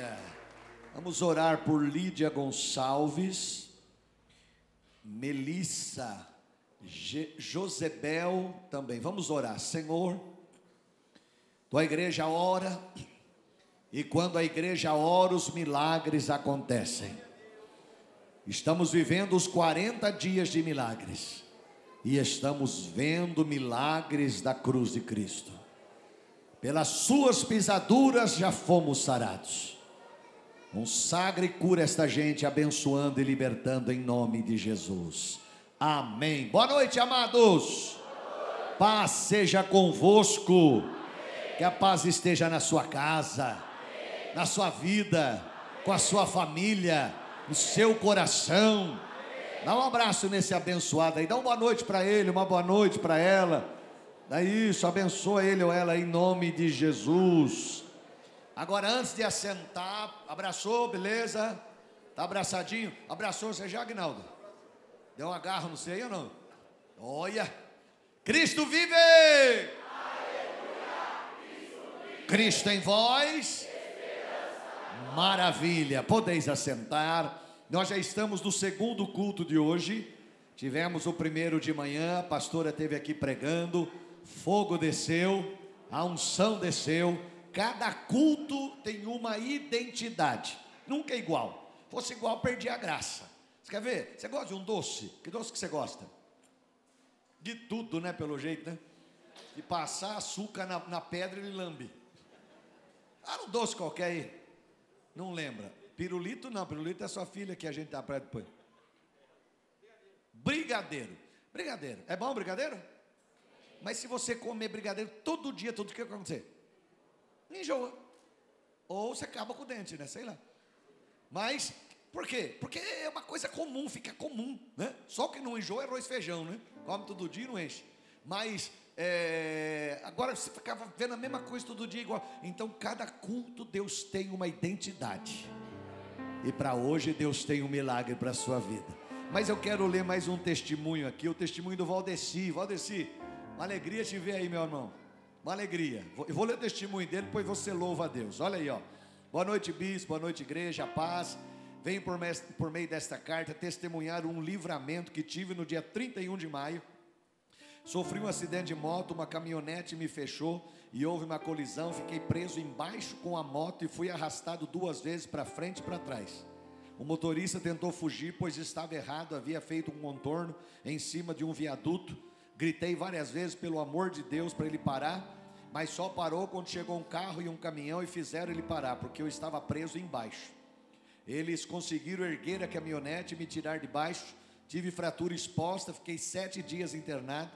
Aleluia. Vamos orar por Lídia Gonçalves, Melissa, Je- Josebel também. Vamos orar. Senhor, tua igreja ora, e quando a igreja ora, os milagres acontecem. Estamos vivendo os 40 dias de milagres, e estamos vendo milagres da cruz de Cristo. Pelas suas pisaduras já fomos sarados. Consagra e cura esta gente, abençoando e libertando em nome de Jesus. Amém. Boa noite, amados. Paz seja convosco. Que a paz esteja na sua casa, na sua vida, com a sua família, no seu coração. Dá um abraço nesse abençoado aí. Dá uma boa noite para ele, uma boa noite para ela. Dá isso, abençoa ele ou ela em nome de Jesus. Agora, antes de assentar, abraçou, beleza? Tá abraçadinho? Abraçou você já, Agnaldo? Deu um agarro, não sei ou não? Olha, Cristo vive! Cristo em vós. Maravilha, podeis assentar. Nós já estamos no segundo culto de hoje. Tivemos o primeiro de manhã, a pastora esteve aqui pregando, fogo desceu, a unção desceu. Cada culto tem uma identidade, nunca é igual. Fosse igual, perdi a graça. Você quer ver? Você gosta de um doce? Que doce que você gosta? De tudo, né? Pelo jeito, né? De passar açúcar na, na pedra ele lambe. Ah, um doce qualquer aí. Não lembra. Pirulito não, pirulito é sua filha que a gente dá ela depois. Brigadeiro. Brigadeiro. É bom brigadeiro? Mas se você comer brigadeiro todo dia, tudo o que vai acontecer? Enjoa. Ou você acaba com o dente, né? Sei lá. Mas, por quê? Porque é uma coisa comum, fica comum, né? Só que não enjoa é arroz e feijão, né? Come todo dia e não enche. Mas, é, agora você ficava vendo a mesma coisa todo dia igual. Então, cada culto, Deus tem uma identidade. E para hoje, Deus tem um milagre para a sua vida. Mas eu quero ler mais um testemunho aqui, o testemunho do Valdeci. Valdeci, uma alegria te ver aí, meu irmão. Uma alegria. Eu vou ler o testemunho dele, depois você louva a Deus. Olha aí, ó. Boa noite, bispo. Boa noite, igreja. Paz. Venho por, por meio desta carta testemunhar um livramento que tive no dia 31 de maio. Sofri um acidente de moto, uma caminhonete me fechou e houve uma colisão. Fiquei preso embaixo com a moto e fui arrastado duas vezes para frente e para trás. O motorista tentou fugir, pois estava errado, havia feito um contorno em cima de um viaduto. Gritei várias vezes pelo amor de Deus para ele parar, mas só parou quando chegou um carro e um caminhão e fizeram ele parar, porque eu estava preso embaixo. Eles conseguiram erguer a caminhonete e me tirar de baixo. Tive fratura exposta, fiquei sete dias internado.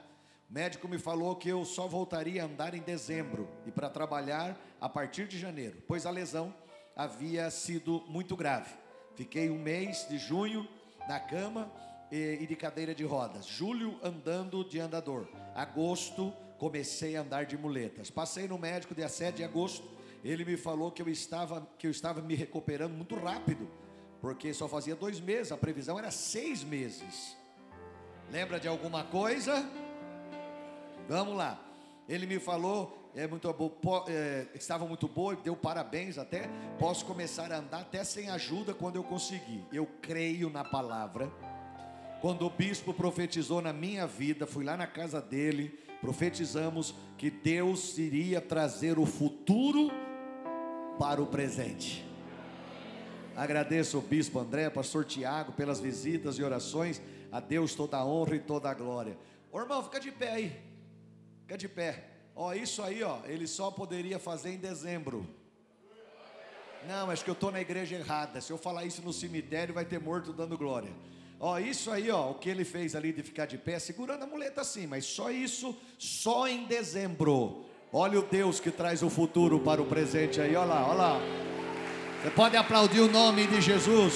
O médico me falou que eu só voltaria a andar em dezembro e para trabalhar a partir de janeiro, pois a lesão havia sido muito grave. Fiquei um mês de junho na cama e, de cadeira de rodas. Julho andando de andador. Agosto comecei a andar de muletas. Passei no médico dia 7 de agosto. Ele me falou que eu estava que eu estava me recuperando muito rápido, porque só fazia dois meses. A previsão era seis meses. Lembra de alguma coisa? Vamos lá. Ele me falou, é muito po- é, estava muito boa, deu parabéns até. Posso começar a andar até sem ajuda quando eu conseguir. Eu creio na palavra. Quando o bispo profetizou na minha vida, fui lá na casa dele, profetizamos que Deus iria trazer o futuro para o presente. Agradeço o bispo André, pastor Tiago, pelas visitas e orações. A Deus toda a honra e toda a glória. Ô irmão, fica de pé aí. Fica de pé. Ó, isso aí, ó, ele só poderia fazer em dezembro. Não, acho que eu estou na igreja errada. Se eu falar isso no cemitério, vai ter morto dando glória. Ó, isso aí, ó, o que ele fez ali de ficar de pé, segurando a muleta assim, mas só isso, só em dezembro. Olha o Deus que traz o futuro para o presente aí, olha lá, olha lá. Você pode aplaudir o nome de Jesus.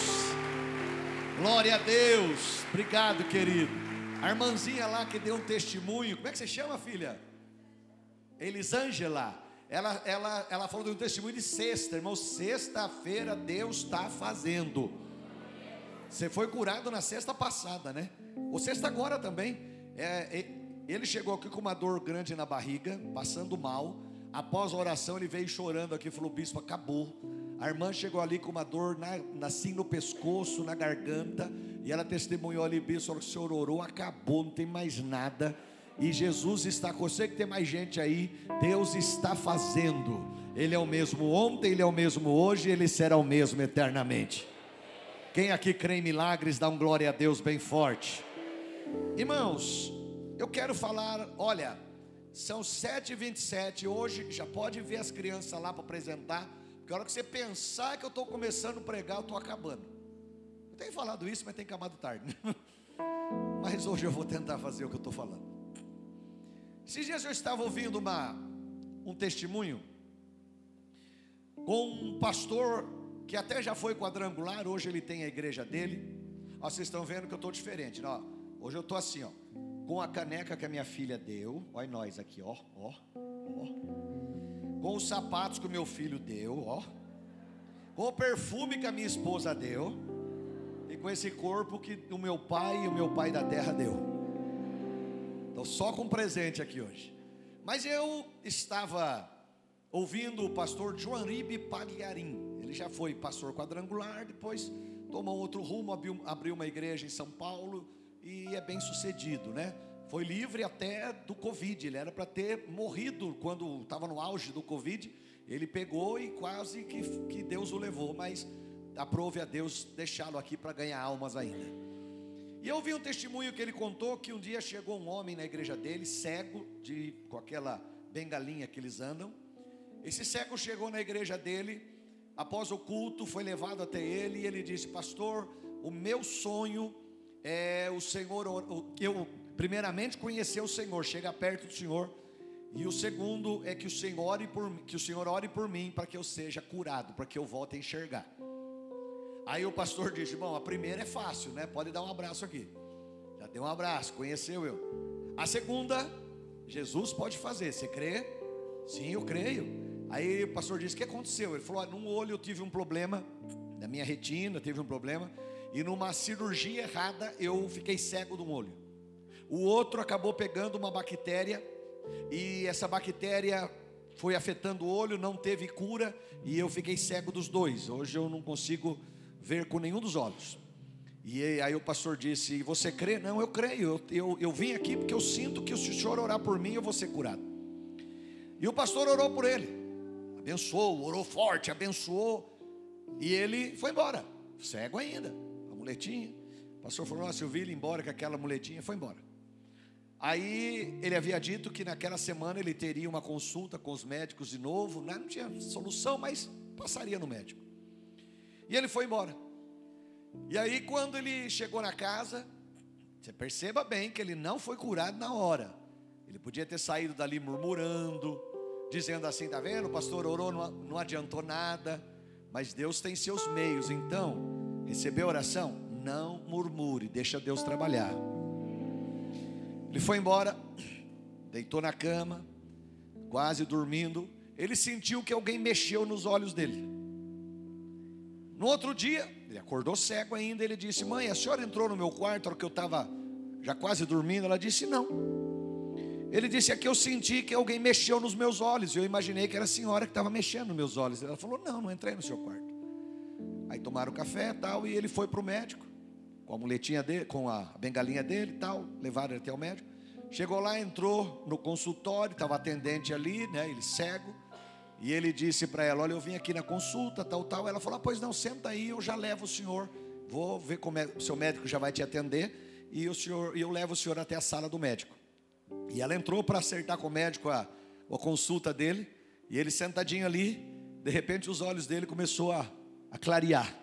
Glória a Deus. Obrigado, querido. A irmãzinha lá que deu um testemunho, como é que você chama, filha? Elisângela. Ela, ela, ela falou de um testemunho de sexta, irmão. Sexta-feira Deus está fazendo. Você foi curado na sexta passada, né? Ou sexta agora também. É, ele chegou aqui com uma dor grande na barriga, passando mal. Após a oração, ele veio chorando aqui e falou: Bispo, acabou. A irmã chegou ali com uma dor na, assim no pescoço, na garganta, e ela testemunhou ali, bispo, o senhor orou, acabou, não tem mais nada. E Jesus está com você, que tem mais gente aí, Deus está fazendo. Ele é o mesmo ontem, ele é o mesmo hoje, ele será o mesmo eternamente. Quem aqui crê em milagres, dá um glória a Deus bem forte. Irmãos, eu quero falar, olha, são 7h27, hoje já pode ver as crianças lá para apresentar, porque a hora que você pensar que eu estou começando a pregar, eu estou acabando. Eu tenho falado isso, mas tem acabado tarde. mas hoje eu vou tentar fazer o que eu estou falando. Esses dias eu estava ouvindo uma, um testemunho com um pastor que até já foi quadrangular, hoje ele tem a igreja dele. Ó, vocês estão vendo que eu estou diferente, ó. Hoje eu estou assim, ó, com a caneca que a minha filha deu. Olha nós aqui, ó, ó, ó. Com os sapatos que o meu filho deu, ó. Com o perfume que a minha esposa deu. E com esse corpo que o meu pai e o meu pai da terra deu. Estou só com presente aqui hoje. Mas eu estava ouvindo o pastor Joanribe Pagliarim. Ele já foi pastor quadrangular, depois tomou outro rumo, abriu, uma igreja em São Paulo e é bem sucedido, né? Foi livre até do Covid. Ele era para ter morrido quando estava no auge do Covid. Ele pegou e quase que, que Deus o levou, mas aprove a Deus deixá-lo aqui para ganhar almas ainda. E eu vi um testemunho que ele contou que um dia chegou um homem na igreja dele, cego, de, com aquela bengalinha que eles andam. Esse cego chegou na igreja dele, após o culto, foi levado até ele e ele disse: Pastor, o meu sonho é o Senhor, eu primeiramente conhecer o Senhor, chega perto do Senhor, e o segundo é que o Senhor ore por, que o Senhor ore por mim para que eu seja curado, para que eu volte a enxergar. Aí o pastor disse: Bom, a primeira é fácil, né? Pode dar um abraço aqui. Já deu um abraço, conheceu eu. A segunda, Jesus pode fazer. Você crê? Sim, eu creio. Aí o pastor disse: O que aconteceu? Ele falou: Num olho eu tive um problema, na minha retina teve um problema, e numa cirurgia errada eu fiquei cego de um olho. O outro acabou pegando uma bactéria, e essa bactéria foi afetando o olho, não teve cura, e eu fiquei cego dos dois. Hoje eu não consigo ver com nenhum dos olhos. E aí o pastor disse: Você crê? Não, eu creio. Eu, eu, eu vim aqui porque eu sinto que se o senhor orar por mim, eu vou ser curado. E o pastor orou por ele abençoou, orou forte, abençoou, e ele foi embora, cego ainda, a muletinha. O pastor falou: Nossa, eu vi ele embora com aquela muletinha, foi embora. Aí ele havia dito que naquela semana ele teria uma consulta com os médicos de novo, né? não tinha solução, mas passaria no médico. E ele foi embora. E aí, quando ele chegou na casa, você perceba bem que ele não foi curado na hora. Ele podia ter saído dali murmurando, dizendo assim: está vendo? O pastor orou, não, não adiantou nada, mas Deus tem seus meios, então, recebeu oração? Não murmure, deixa Deus trabalhar. Ele foi embora, deitou na cama, quase dormindo. Ele sentiu que alguém mexeu nos olhos dele. No outro dia, ele acordou cego ainda. Ele disse: Mãe, a senhora entrou no meu quarto na hora que eu estava já quase dormindo? Ela disse: Não. Ele disse: Aqui eu senti que alguém mexeu nos meus olhos. Eu imaginei que era a senhora que estava mexendo nos meus olhos. Ela falou: Não, não entrei no seu quarto. Aí tomaram café tal, e ele foi para o médico, com a muletinha dele, com a bengalinha dele tal. Levaram ele até o médico. Chegou lá, entrou no consultório, estava atendente ali, né? Ele cego. E ele disse para ela: Olha, eu vim aqui na consulta, tal, tal. Ela falou: ah, Pois não, senta aí, eu já levo o senhor. Vou ver como é, o seu médico já vai te atender. E o senhor, eu levo o senhor até a sala do médico. E ela entrou para acertar com o médico a, a consulta dele. E ele sentadinho ali, de repente os olhos dele começou a, a clarear.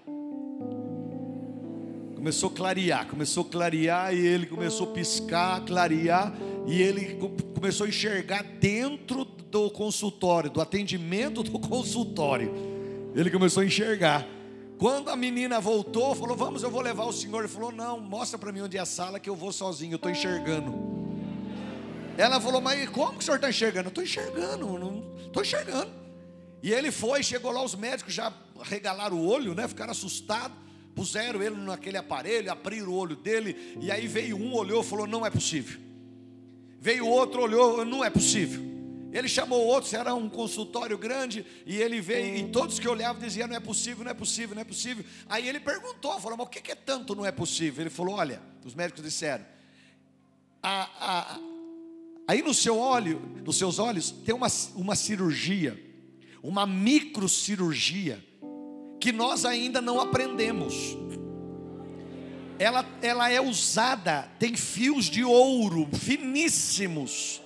Começou a clarear, começou a clarear e ele começou a piscar, clarear e ele começou a enxergar dentro do consultório, do atendimento do consultório. Ele começou a enxergar. Quando a menina voltou, falou: "Vamos, eu vou levar o senhor". Ele falou: "Não, mostra para mim onde é a sala que eu vou sozinho, eu estou enxergando". Ela falou, mas como que o senhor está enxergando? Eu estou enxergando, estou enxergando. E ele foi, chegou lá, os médicos já regalaram o olho, né? Ficaram assustados, puseram ele naquele aparelho, abriram o olho dele, e aí veio um, olhou e falou: não é possível. Veio outro, olhou, não é possível. Ele chamou outros, era um consultório grande, e ele veio, e todos que olhavam diziam: não é possível, não é possível, não é possível. Aí ele perguntou, falou: mas o que é tanto não é possível? Ele falou: olha, os médicos disseram, a, a, aí no seu olho, nos seus olhos, tem uma, uma cirurgia, uma microcirurgia, que nós ainda não aprendemos. Ela, ela é usada, tem fios de ouro finíssimos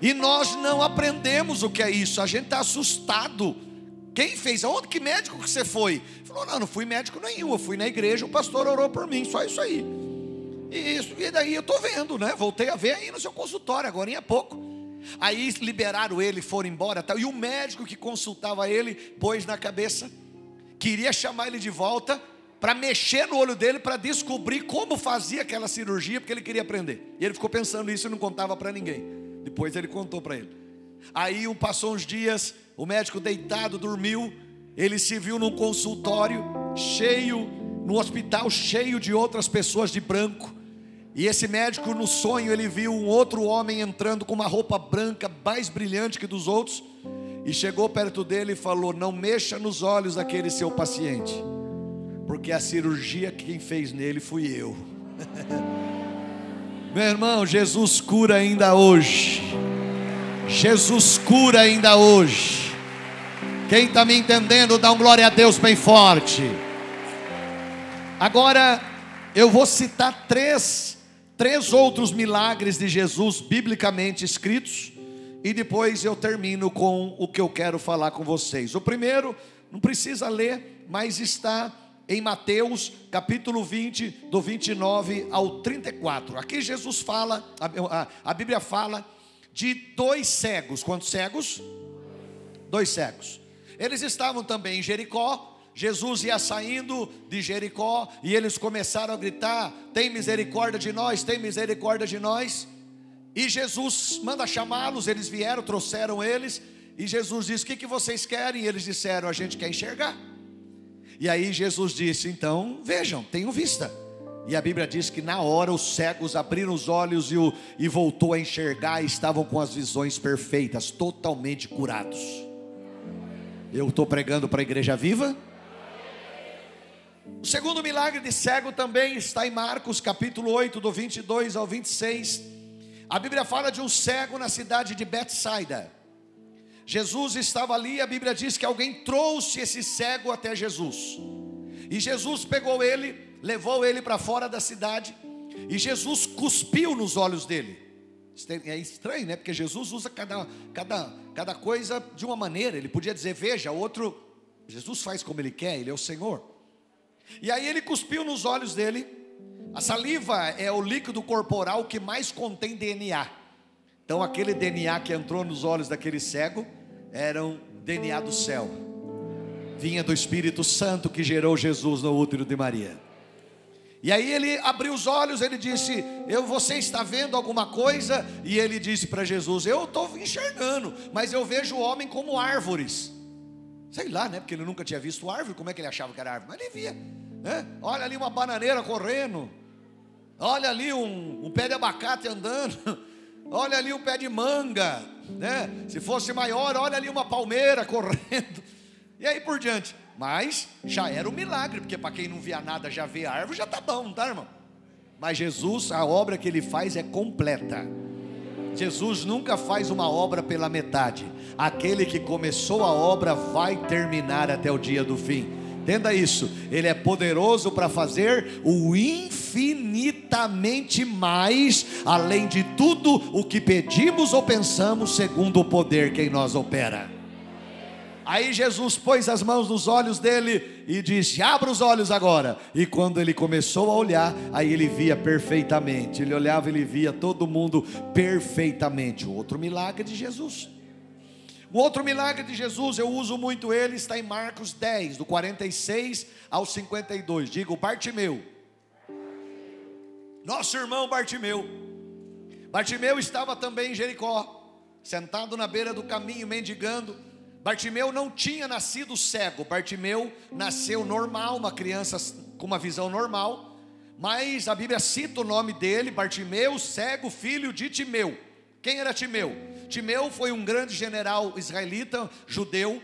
e nós não aprendemos o que é isso. A gente está assustado. Quem fez? Aonde que médico que você foi? Falou: não, não fui médico nenhum. Eu fui na igreja, o pastor orou por mim. Só isso aí. E, isso, e daí eu estou vendo, né? Voltei a ver aí no seu consultório, agora em pouco. Aí liberaram ele, foram embora. Tal. E o médico que consultava ele pôs na cabeça, queria chamar ele de volta para mexer no olho dele para descobrir como fazia aquela cirurgia, porque ele queria aprender. E ele ficou pensando isso e não contava para ninguém. Depois ele contou para ele. Aí passou uns dias, o médico deitado dormiu, ele se viu num consultório cheio, no hospital cheio de outras pessoas de branco. E esse médico no sonho ele viu um outro homem entrando com uma roupa branca mais brilhante que dos outros e chegou perto dele e falou: "Não mexa nos olhos daquele seu paciente, porque a cirurgia que quem fez nele fui eu." Meu irmão, Jesus cura ainda hoje. Jesus cura ainda hoje. Quem está me entendendo, dá um glória a Deus bem forte. Agora, eu vou citar três, três outros milagres de Jesus biblicamente escritos. E depois eu termino com o que eu quero falar com vocês. O primeiro, não precisa ler, mas está em Mateus capítulo 20, do 29 ao 34. Aqui Jesus fala, a, a, a Bíblia fala de dois cegos. Quantos cegos? Dois cegos. Eles estavam também em Jericó. Jesus ia saindo de Jericó e eles começaram a gritar: Tem misericórdia de nós, tem misericórdia de nós. E Jesus manda chamá-los, eles vieram, trouxeram eles. E Jesus disse: O que, que vocês querem? E eles disseram: A gente quer enxergar. E aí Jesus disse: Então vejam, tenham vista. E a Bíblia diz que na hora os cegos abriram os olhos e, o, e voltou a enxergar e estavam com as visões perfeitas, totalmente curados. Eu estou pregando para a igreja viva. O segundo milagre de cego também está em Marcos capítulo 8, do 22 ao 26. A Bíblia fala de um cego na cidade de Betsaida. Jesus estava ali, a Bíblia diz que alguém trouxe esse cego até Jesus. E Jesus pegou ele, levou ele para fora da cidade, e Jesus cuspiu nos olhos dele. É estranho, né? Porque Jesus usa cada, cada, cada coisa de uma maneira. Ele podia dizer, veja, outro. Jesus faz como ele quer, ele é o Senhor. E aí ele cuspiu nos olhos dele. A saliva é o líquido corporal que mais contém DNA. Então, aquele DNA que entrou nos olhos daquele cego era um DNA do céu, vinha do Espírito Santo que gerou Jesus no útero de Maria. E aí ele abriu os olhos, ele disse: Eu, você está vendo alguma coisa? E ele disse para Jesus: Eu estou enxergando, mas eu vejo o homem como árvores. Sei lá, né? Porque ele nunca tinha visto árvore, como é que ele achava que era árvore? Mas ele via, né? Olha ali uma bananeira correndo, olha ali um, um pé de abacate andando. Olha ali um pé de manga, né? Se fosse maior, olha ali uma palmeira correndo. E aí por diante. Mas já era um milagre, porque para quem não via nada já vê a árvore, já tá bom, não tá, irmão? Mas Jesus, a obra que ele faz é completa. Jesus nunca faz uma obra pela metade. Aquele que começou a obra vai terminar até o dia do fim. Entenda isso, Ele é poderoso para fazer o infinitamente mais, além de tudo o que pedimos ou pensamos, segundo o poder que em nós opera. Aí Jesus pôs as mãos nos olhos dele e disse: Abra os olhos agora. E quando ele começou a olhar, aí ele via perfeitamente. Ele olhava, ele via todo mundo perfeitamente. O outro milagre de Jesus. O outro milagre de Jesus, eu uso muito ele, está em Marcos 10, do 46 ao 52. Digo, Bartimeu. Nosso irmão Bartimeu. Bartimeu estava também em Jericó, sentado na beira do caminho, mendigando. Bartimeu não tinha nascido cego, Bartimeu nasceu normal, uma criança com uma visão normal, mas a Bíblia cita o nome dele, Bartimeu, cego, filho de Timeu. Quem era Timeu? Timeu foi um grande general israelita, judeu,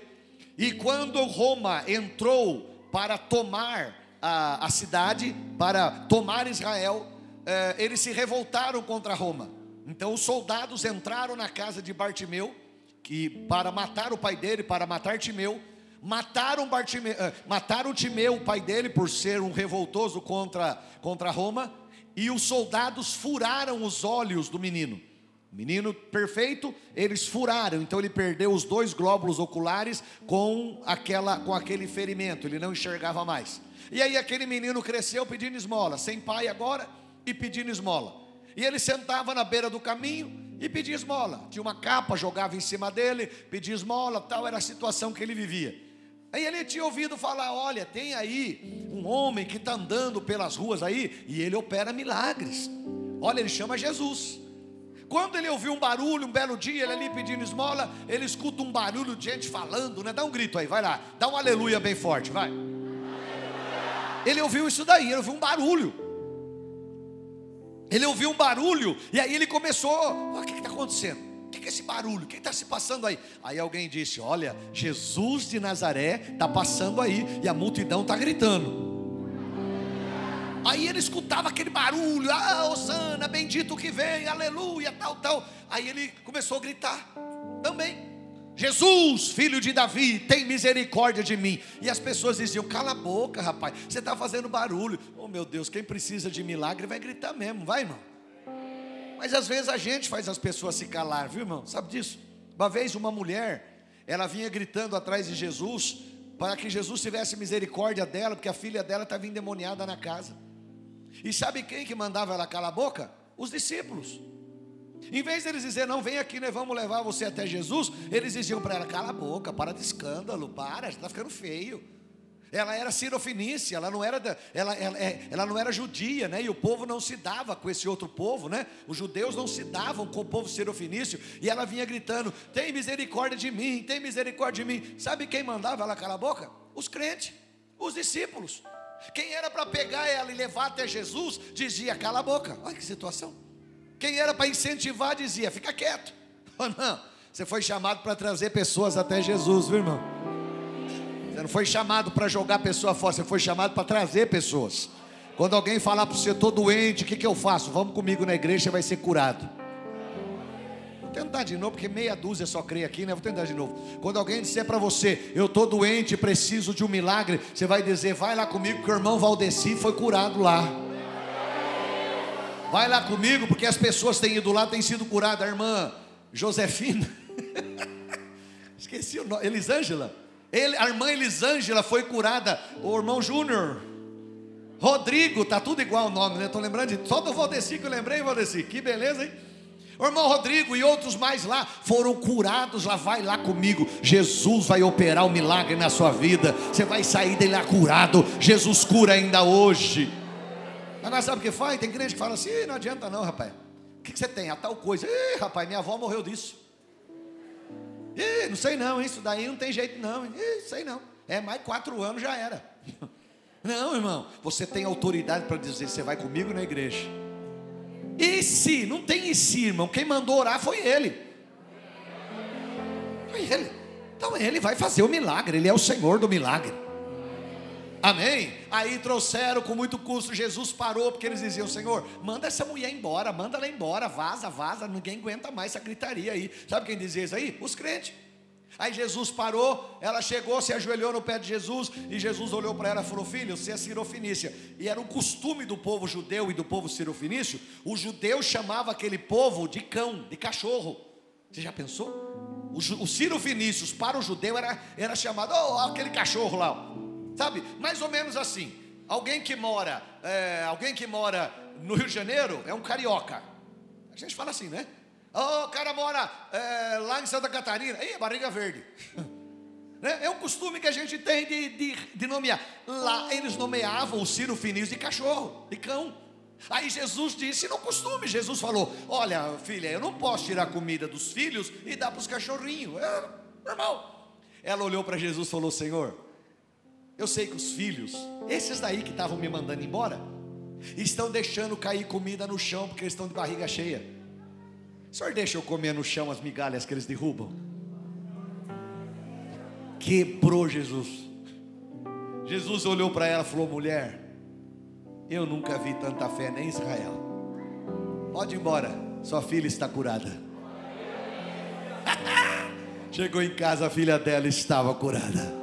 e quando Roma entrou para tomar a, a cidade, para tomar Israel, eh, eles se revoltaram contra Roma. Então os soldados entraram na casa de Bartimeu, que para matar o pai dele, para matar Timeu, mataram, Bartimeu, eh, mataram Timeu, o pai dele, por ser um revoltoso contra, contra Roma, e os soldados furaram os olhos do menino. Menino perfeito, eles furaram, então ele perdeu os dois glóbulos oculares com aquela com aquele ferimento, ele não enxergava mais. E aí aquele menino cresceu pedindo esmola, sem pai agora e pedindo esmola. E ele sentava na beira do caminho e pedia esmola. Tinha uma capa, jogava em cima dele, pedia esmola, tal era a situação que ele vivia. Aí ele tinha ouvido falar: olha, tem aí um homem que está andando pelas ruas aí e ele opera milagres. Olha, ele chama Jesus. Quando ele ouviu um barulho, um belo dia, ele ali pedindo esmola, ele escuta um barulho de gente falando, né? Dá um grito aí, vai lá, dá um aleluia bem forte, vai. Ele ouviu isso daí, ele ouviu um barulho. Ele ouviu um barulho e aí ele começou: o que está acontecendo? O que é esse barulho? O que está se passando aí? Aí alguém disse: Olha, Jesus de Nazaré está passando aí e a multidão está gritando. Aí ele escutava aquele barulho, ah, Osana, bendito que vem, aleluia, tal, tal. Aí ele começou a gritar também. Jesus, filho de Davi, tem misericórdia de mim. E as pessoas diziam: Cala a boca, rapaz, você está fazendo barulho. Oh meu Deus, quem precisa de milagre vai gritar mesmo, vai, irmão. Mas às vezes a gente faz as pessoas se calar, viu, irmão? Sabe disso? Uma vez uma mulher, ela vinha gritando atrás de Jesus, para que Jesus tivesse misericórdia dela, porque a filha dela estava endemoniada na casa. E sabe quem que mandava ela calar a boca? Os discípulos. Em vez deles dizer, não, vem aqui, nós vamos levar você até Jesus, eles diziam para ela, cala a boca, para de escândalo, para, está ficando feio. Ela era sirofinícia, ela não era, ela, ela, é, ela não era judia, né? E o povo não se dava com esse outro povo, né? Os judeus não se davam com o povo sirofinício. E ela vinha gritando: tem misericórdia de mim, tem misericórdia de mim. Sabe quem mandava ela calar a boca? Os crentes, os discípulos. Quem era para pegar ela e levar até Jesus, dizia: cala a boca. Olha que situação. Quem era para incentivar, dizia: fica quieto. Oh, não, você foi chamado para trazer pessoas até Jesus, viu, irmão? Você não foi chamado para jogar pessoa fora, você foi chamado para trazer pessoas. Quando alguém falar para você, estou doente, o que, que eu faço? Vamos comigo na igreja, você vai ser curado. Vou tentar de novo, porque meia dúzia só crê aqui, né? Vou tentar de novo. Quando alguém disser para você, eu estou doente, preciso de um milagre, você vai dizer, vai lá comigo, que o irmão Valdeci foi curado lá. Vai lá comigo, porque as pessoas têm ido lá, têm sido curadas. A irmã Josefina, esqueci o nome, Elisângela. Ele, a irmã Elisângela foi curada. O irmão Júnior, Rodrigo, tá tudo igual o nome, né? Estou lembrando de só do Valdeci que eu lembrei, Valdeci. Que beleza, hein? O irmão Rodrigo e outros mais lá foram curados. Lá vai lá comigo. Jesus vai operar o um milagre na sua vida. Você vai sair dele lá curado. Jesus cura ainda hoje. Agora sabe o que faz? Tem crente que fala assim: não adianta não, rapaz. O que, que você tem? A tal coisa. Ih, rapaz, minha avó morreu disso. Ih, não sei não, isso daí não tem jeito não. Ih, sei não. É mais quatro anos já era. Não, irmão. Você tem autoridade para dizer: você vai comigo na igreja. E se? Não tem e se, irmão. Quem mandou orar foi ele. Foi ele. Então ele vai fazer o milagre. Ele é o Senhor do milagre. Amém? Aí trouxeram com muito custo. Jesus parou, porque eles diziam: Senhor, manda essa mulher embora, manda ela embora, vaza, vaza, ninguém aguenta mais essa gritaria aí. Sabe quem dizia isso aí? Os crentes. Aí Jesus parou, ela chegou, se ajoelhou no pé de Jesus, e Jesus olhou para ela e falou: Filho, você é sirofinícia. E era um costume do povo judeu e do povo sirofinício, o judeu chamava aquele povo de cão, de cachorro. Você já pensou? Os, os sirofinícios para o judeu era, era chamado, oh, aquele cachorro lá. Sabe? Mais ou menos assim. Alguém que mora, é, alguém que mora no Rio de Janeiro é um carioca. A gente fala assim, né? Oh, o cara mora é, lá em Santa Catarina. Ei, barriga verde. Né? É um costume que a gente tem de, de, de nomear. Lá eles nomeavam o Ciro Finis de cachorro, de cão. Aí Jesus disse no costume, Jesus falou: Olha, filha, eu não posso tirar comida dos filhos e dar para os cachorrinhos. É normal. Ela olhou para Jesus e falou: Senhor, eu sei que os filhos, esses daí que estavam me mandando embora, estão deixando cair comida no chão porque eles estão de barriga cheia. O senhor deixa eu comer no chão as migalhas que eles derrubam? Quebrou Jesus. Jesus olhou para ela e falou: mulher, eu nunca vi tanta fé nem em Israel. Pode ir embora, sua filha está curada. Chegou em casa, a filha dela estava curada.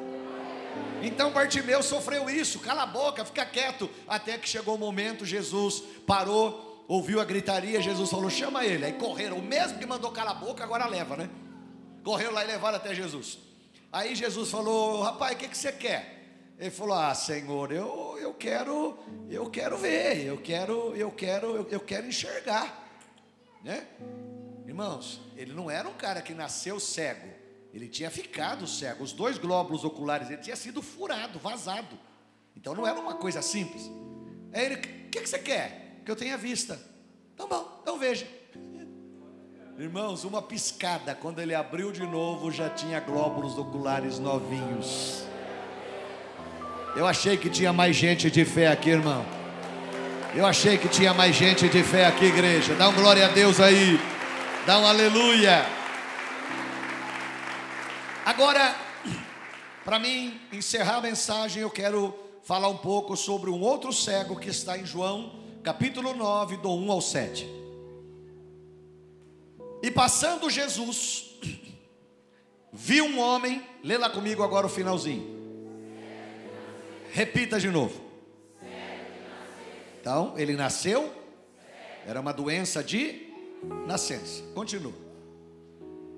Então Bartimeu sofreu isso, cala a boca, fica quieto. Até que chegou o momento, Jesus parou, ouviu a gritaria, Jesus falou: chama ele. Aí correram, o mesmo que mandou calar a boca, agora leva, né? Correram lá e levaram até Jesus. Aí Jesus falou: rapaz, o que, que você quer? Ele falou: Ah, Senhor, eu, eu quero, eu quero ver, eu quero, eu quero, eu, eu quero enxergar. Né? Irmãos, ele não era um cara que nasceu cego, ele tinha ficado cego. Os dois glóbulos oculares, ele tinha sido furado, vazado. Então não era uma coisa simples. Aí ele, o que, que você quer? Que eu tenha vista. Então bom, então veja. Irmãos, uma piscada, quando ele abriu de novo, já tinha glóbulos oculares novinhos. Eu achei que tinha mais gente de fé aqui, irmão. Eu achei que tinha mais gente de fé aqui, igreja. Dá um glória a Deus aí. Dá um aleluia. Agora, para mim encerrar a mensagem, eu quero falar um pouco sobre um outro cego que está em João, capítulo 9, do 1 ao 7. E passando Jesus, viu um homem, lê lá comigo agora o finalzinho. Repita de novo. Então, ele nasceu, era uma doença de nascença. Continua.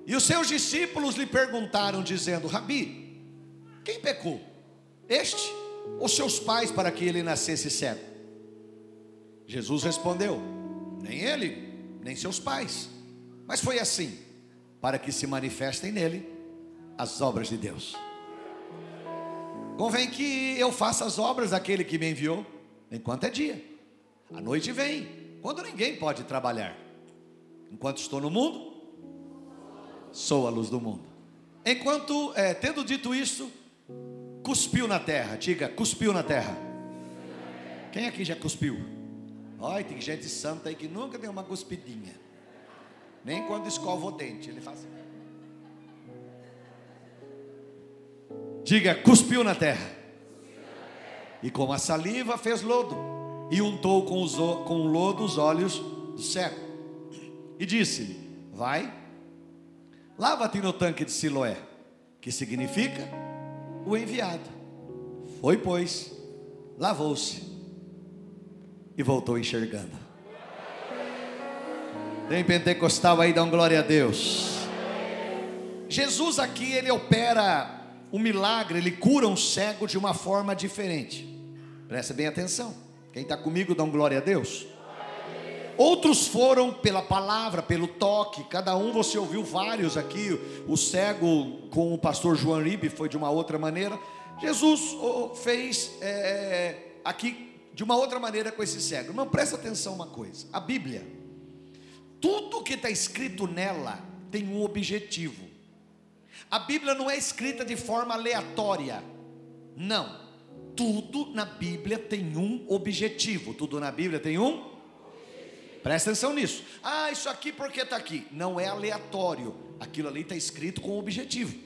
E os seus discípulos lhe perguntaram, dizendo: Rabi, quem pecou? Este ou seus pais para que ele nascesse cego? Jesus respondeu: Nem ele, nem seus pais. Mas foi assim, para que se manifestem nele as obras de Deus. Convém que eu faça as obras daquele que me enviou, enquanto é dia. A noite vem, quando ninguém pode trabalhar. Enquanto estou no mundo, sou a luz do mundo. Enquanto, é, tendo dito isso, cuspiu na terra. Diga, cuspiu na terra. Quem aqui já cuspiu? Olha, tem gente santa aí que nunca deu uma cuspidinha. Nem quando escova o dente, ele faz assim. Diga, cuspiu na terra. E com a saliva fez lodo. E untou com, os, com o lodo os olhos do cego. E disse-lhe: Vai, lava-te no tanque de Siloé, que significa o enviado. Foi, pois, lavou-se e voltou enxergando. Tem pentecostal aí, dá um glória a Deus. Jesus aqui, ele opera o milagre, ele cura um cego de uma forma diferente. Presta bem atenção. Quem está comigo, dá um glória a Deus. Outros foram pela palavra, pelo toque, cada um você ouviu vários aqui. O cego com o pastor João Ribe foi de uma outra maneira. Jesus fez é, aqui de uma outra maneira com esse cego. Irmão, presta atenção uma coisa: a Bíblia, tudo que está escrito nela tem um objetivo. A Bíblia não é escrita de forma aleatória. Não. Tudo na Bíblia tem um objetivo. Tudo na Bíblia tem um. Presta atenção nisso. Ah, isso aqui porque está aqui. Não é aleatório. Aquilo ali está escrito com objetivo.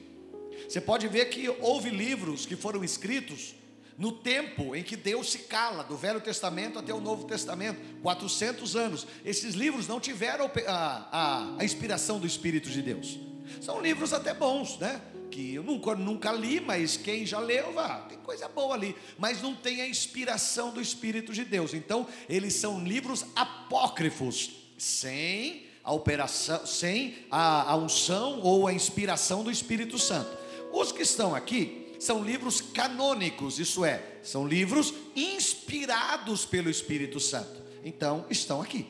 Você pode ver que houve livros que foram escritos no tempo em que Deus se cala, do Velho Testamento até o Novo Testamento, 400 anos. Esses livros não tiveram a, a, a inspiração do Espírito de Deus. São livros até bons, né? Que eu nunca, nunca li, mas quem já leu, vá, tem coisa boa ali. Mas não tem a inspiração do Espírito de Deus. Então, eles são livros apócrifos, sem a operação, sem a, a unção ou a inspiração do Espírito Santo. Os que estão aqui são livros canônicos, isso é, são livros inspirados pelo Espírito Santo. Então, estão aqui.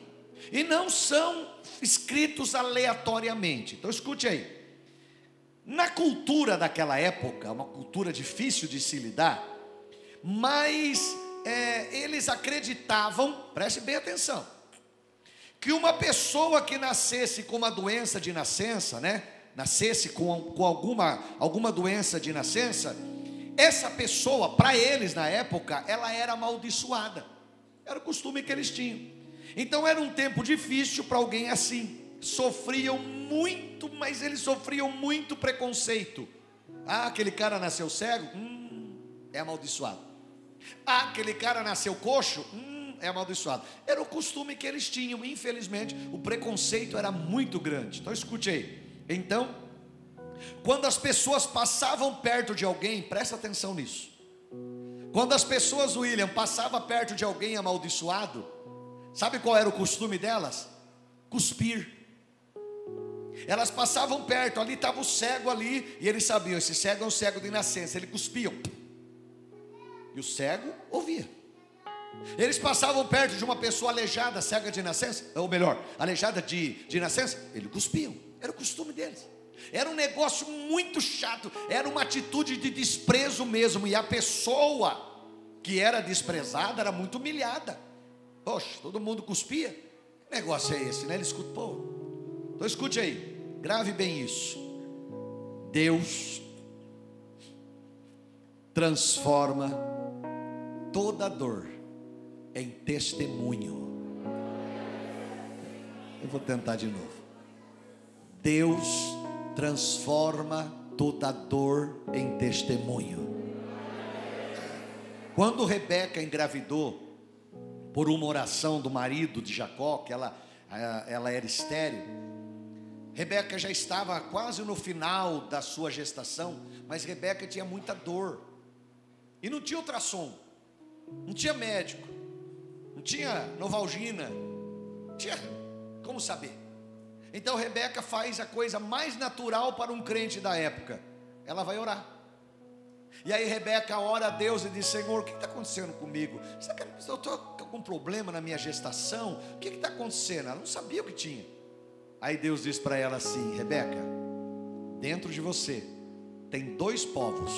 E não são escritos aleatoriamente. Então escute aí. Na cultura daquela época, uma cultura difícil de se lidar, mas é, eles acreditavam, preste bem atenção, que uma pessoa que nascesse com uma doença de nascença, né? Nascesse com, com alguma, alguma doença de nascença, essa pessoa, para eles na época, ela era amaldiçoada. Era o costume que eles tinham. Então era um tempo difícil para alguém assim. Sofriam muito, mas eles sofriam muito preconceito. Ah, aquele cara nasceu cego? Hum, é amaldiçoado. Ah, aquele cara nasceu coxo? Hum, é amaldiçoado. Era o costume que eles tinham, infelizmente, o preconceito era muito grande. Então escute aí. Então, quando as pessoas passavam perto de alguém, presta atenção nisso. Quando as pessoas, William, passavam perto de alguém amaldiçoado, sabe qual era o costume delas? Cuspir. Elas passavam perto, ali estava o cego ali, e eles sabiam, esse cego é um cego de nascença, eles cuspiam. E o cego ouvia. Eles passavam perto de uma pessoa aleijada, cega de nascença, ou melhor, aleijada de, de nascença, eles cuspiam. Era o costume deles. Era um negócio muito chato, era uma atitude de desprezo mesmo, e a pessoa que era desprezada era muito humilhada. Poxa, todo mundo cuspia. Que negócio é esse, né? Ele escuta, pô. Então escute aí, grave bem isso. Deus transforma toda dor em testemunho. Eu vou tentar de novo. Deus transforma toda dor em testemunho. Quando Rebeca engravidou, por uma oração do marido de Jacó, que ela, ela era estéril, Rebeca já estava quase no final da sua gestação, mas Rebeca tinha muita dor, e não tinha ultrassom, não tinha médico, não tinha novalgina, não tinha como saber. Então Rebeca faz a coisa mais natural para um crente da época. Ela vai orar. E aí Rebeca ora a Deus e diz: Senhor, o que está acontecendo comigo? Será que eu estou com algum problema na minha gestação? O que está acontecendo? Ela não sabia o que tinha. Aí Deus diz para ela assim: Rebeca, dentro de você tem dois povos,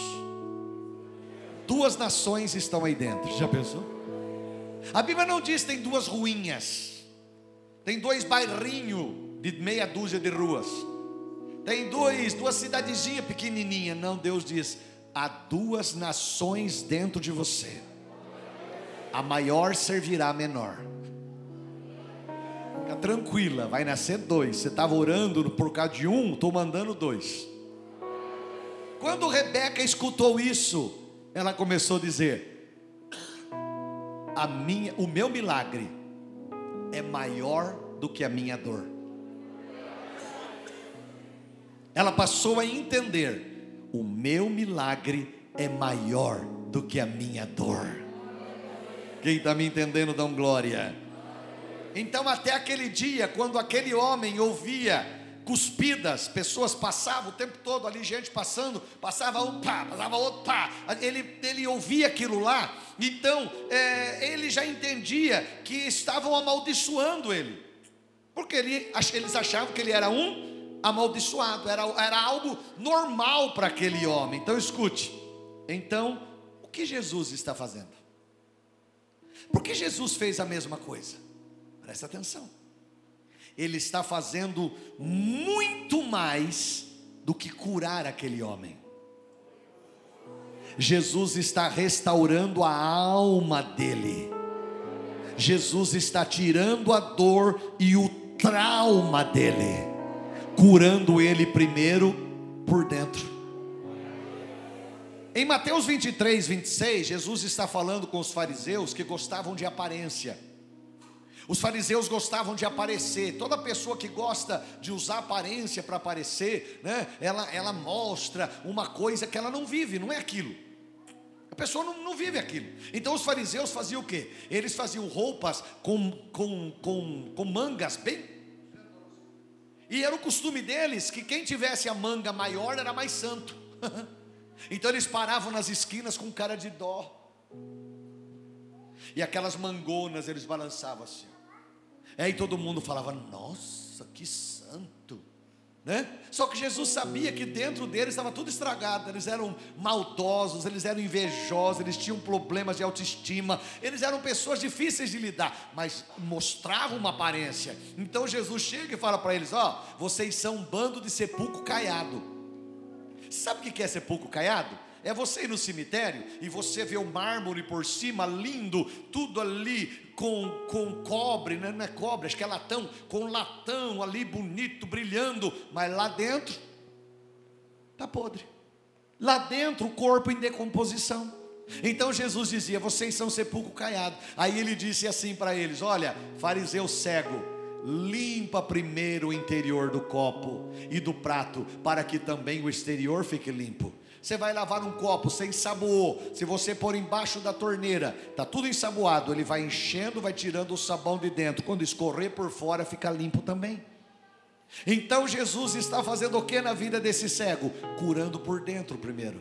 duas nações estão aí dentro. Já pensou? A Bíblia não diz tem duas ruínas, tem dois bairrinhos de meia dúzia de ruas. Tem dois, duas cidadezinhas pequenininhas. Não, Deus diz: há duas nações dentro de você. A maior servirá a menor. Fica tranquila, vai nascer dois. Você estava orando por causa de um, estou mandando dois. Quando Rebeca escutou isso, ela começou a dizer: a minha, o meu milagre é maior do que a minha dor ela passou a entender: o meu milagre é maior do que a minha dor. Quem está me entendendo, dá um glória. Então, até aquele dia, quando aquele homem ouvia cuspidas, pessoas passavam o tempo todo ali, gente passando, passava um pá, passava outro pá, ele, ele ouvia aquilo lá, então é, ele já entendia que estavam amaldiçoando ele, porque ele, eles achavam que ele era um amaldiçoado, era, era algo normal para aquele homem. Então escute. Então, o que Jesus está fazendo? Porque Jesus fez a mesma coisa. Presta atenção. Ele está fazendo muito mais do que curar aquele homem. Jesus está restaurando a alma dele. Jesus está tirando a dor e o trauma dele curando ele primeiro por dentro. Em Mateus 23, 26, Jesus está falando com os fariseus que gostavam de aparência. Os fariseus gostavam de aparecer. Toda pessoa que gosta de usar aparência para aparecer, né, ela, ela mostra uma coisa que ela não vive, não é aquilo. A pessoa não, não vive aquilo. Então os fariseus faziam o quê? Eles faziam roupas com, com, com, com mangas bem e era o costume deles que quem tivesse a manga maior era mais santo. então eles paravam nas esquinas com cara de dó. E aquelas mangonas eles balançavam assim. Aí todo mundo falava: Nossa, que santo. Né? Só que Jesus sabia que dentro deles estava tudo estragado, eles eram maldosos, eles eram invejosos, eles tinham problemas de autoestima, eles eram pessoas difíceis de lidar, mas mostravam uma aparência. Então Jesus chega e fala para eles: Ó, vocês são um bando de sepulcro caiado. Sabe o que é sepulcro caiado? É você ir no cemitério e você vê o mármore por cima, lindo, tudo ali com, com cobre, né? não é cobre, acho que é latão, com latão ali bonito, brilhando, mas lá dentro está podre. Lá dentro o corpo em decomposição. Então Jesus dizia: Vocês são sepulcro caiado. Aí ele disse assim para eles: Olha, fariseu cego, limpa primeiro o interior do copo e do prato, para que também o exterior fique limpo. Você vai lavar um copo, você ensaboou. Se você pôr embaixo da torneira, tá tudo ensaboado, ele vai enchendo, vai tirando o sabão de dentro. Quando escorrer por fora, fica limpo também. Então Jesus está fazendo o que na vida desse cego? Curando por dentro primeiro.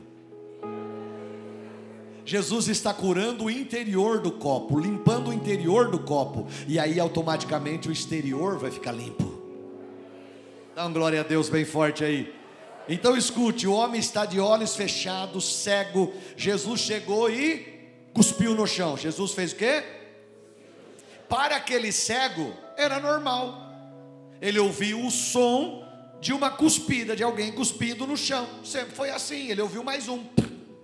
Jesus está curando o interior do copo, limpando o interior do copo, e aí automaticamente o exterior vai ficar limpo. Dá uma glória a Deus bem forte aí. Então escute: o homem está de olhos fechados, cego. Jesus chegou e cuspiu no chão. Jesus fez o quê? Para aquele cego era normal. Ele ouviu o som de uma cuspida, de alguém cuspindo no chão. Sempre foi assim. Ele ouviu mais um,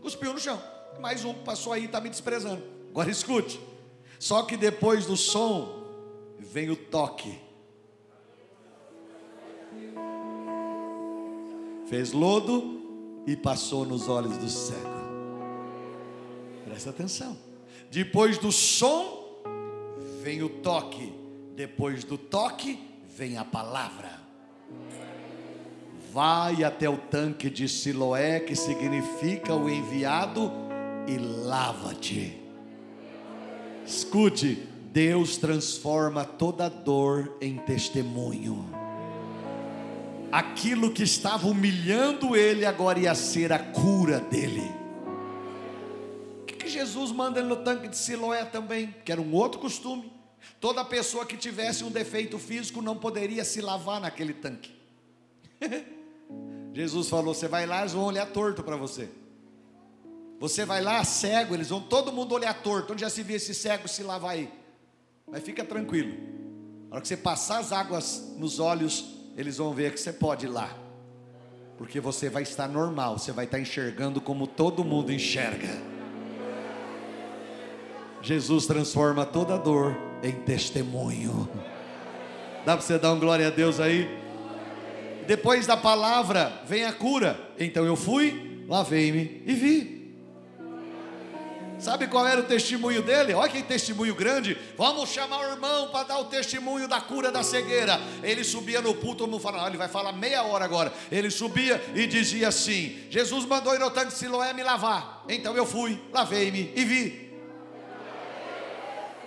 cuspiu no chão. Mais um passou aí, está me desprezando. Agora escute. Só que depois do som vem o toque. Fez lodo e passou nos olhos do cego. Presta atenção. Depois do som, vem o toque. Depois do toque, vem a palavra. Vai até o tanque de Siloé, que significa o enviado, e lava-te. Escute, Deus transforma toda dor em testemunho aquilo que estava humilhando ele agora ia ser a cura dele. O que, que Jesus manda ele no tanque de Siloé também? Que era um outro costume. Toda pessoa que tivesse um defeito físico não poderia se lavar naquele tanque. Jesus falou: Você vai lá, eles vão olhar torto para você. Você vai lá cego, eles vão todo mundo olhar torto. Onde já se viu esse cego se lavar aí? Mas fica tranquilo. Na hora que você passar as águas nos olhos, eles vão ver que você pode ir lá. Porque você vai estar normal, você vai estar enxergando como todo mundo enxerga. Jesus transforma toda dor em testemunho. Dá para você dar um glória a Deus aí? Depois da palavra vem a cura. Então eu fui, lavei-me e vi. Sabe qual era o testemunho dele? Olha que testemunho grande. Vamos chamar o irmão para dar o testemunho da cura da cegueira. Ele subia no púlpito, todo mundo falava, ele vai falar meia hora agora. Ele subia e dizia assim: Jesus mandou ir no tanque de Siloé me lavar. Então eu fui, lavei-me e vi.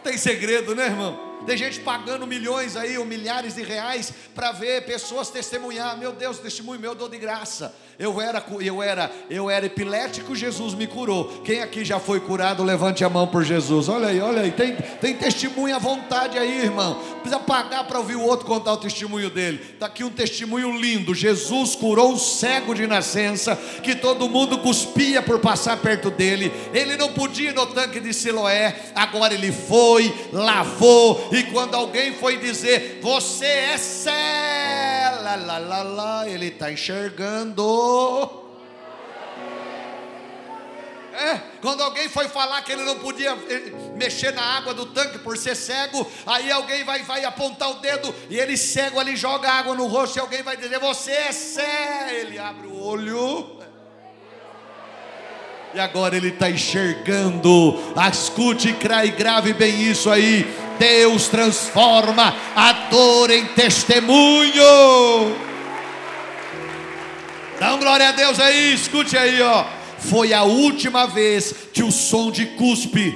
Tem segredo, né, irmão? Tem gente pagando milhões aí, ou milhares de reais, para ver pessoas testemunhar. Meu Deus, testemunho meu, eu dou de graça. Eu era, eu era, eu era epilético, Jesus me curou. Quem aqui já foi curado, levante a mão por Jesus. Olha aí, olha aí, tem, tem testemunho à vontade aí, irmão. Precisa pagar para ouvir o outro contar o testemunho dele. Está aqui um testemunho lindo. Jesus curou o cego de nascença, que todo mundo cuspia por passar perto dele. Ele não podia ir no tanque de Siloé, agora ele foi, lavou, e quando alguém foi dizer, você é cego, lá, lá, ele está enxergando. É, quando alguém foi falar que ele não podia eh, mexer na água do tanque por ser cego, aí alguém vai, vai apontar o dedo e ele cego ali joga água no rosto e alguém vai dizer: Você é cego. Ele abre o olho. E agora ele está enxergando. Escute e grave bem isso aí. Deus transforma a dor em testemunho. Dá um glória a Deus aí, escute aí, ó. Foi a última vez que o som de cuspe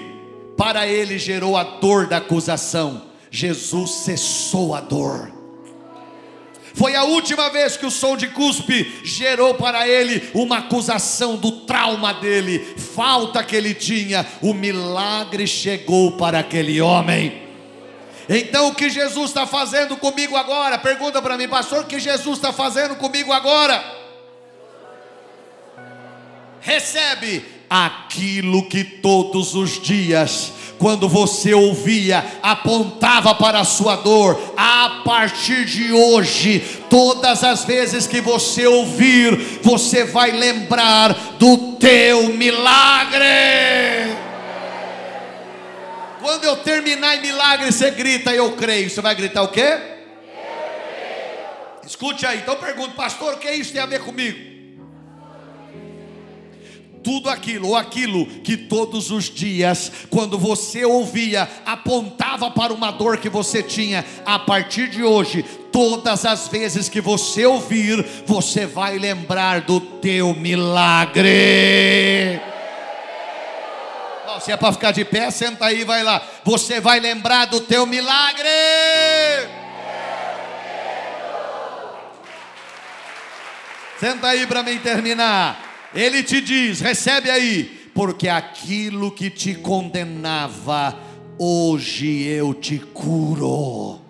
para ele gerou a dor da acusação. Jesus cessou a dor. Foi a última vez que o som de cuspe gerou para ele uma acusação do trauma dele, falta que ele tinha. O milagre chegou para aquele homem. Então o que Jesus está fazendo comigo agora? Pergunta para mim, pastor, o que Jesus está fazendo comigo agora? Recebe aquilo que todos os dias, quando você ouvia, apontava para a sua dor. A partir de hoje, todas as vezes que você ouvir, você vai lembrar do teu milagre. Quando eu terminar em milagre, você grita, eu creio. Você vai gritar o quê? Escute aí, então pergunto, pastor, o que isso tem a ver comigo? Tudo aquilo ou aquilo que todos os dias, quando você ouvia, apontava para uma dor que você tinha, a partir de hoje, todas as vezes que você ouvir, você vai lembrar do teu milagre. se é para ficar de pé, senta aí, vai lá. Você vai lembrar do teu milagre. Senta aí para mim terminar. Ele te diz: recebe aí, porque aquilo que te condenava, hoje eu te curo.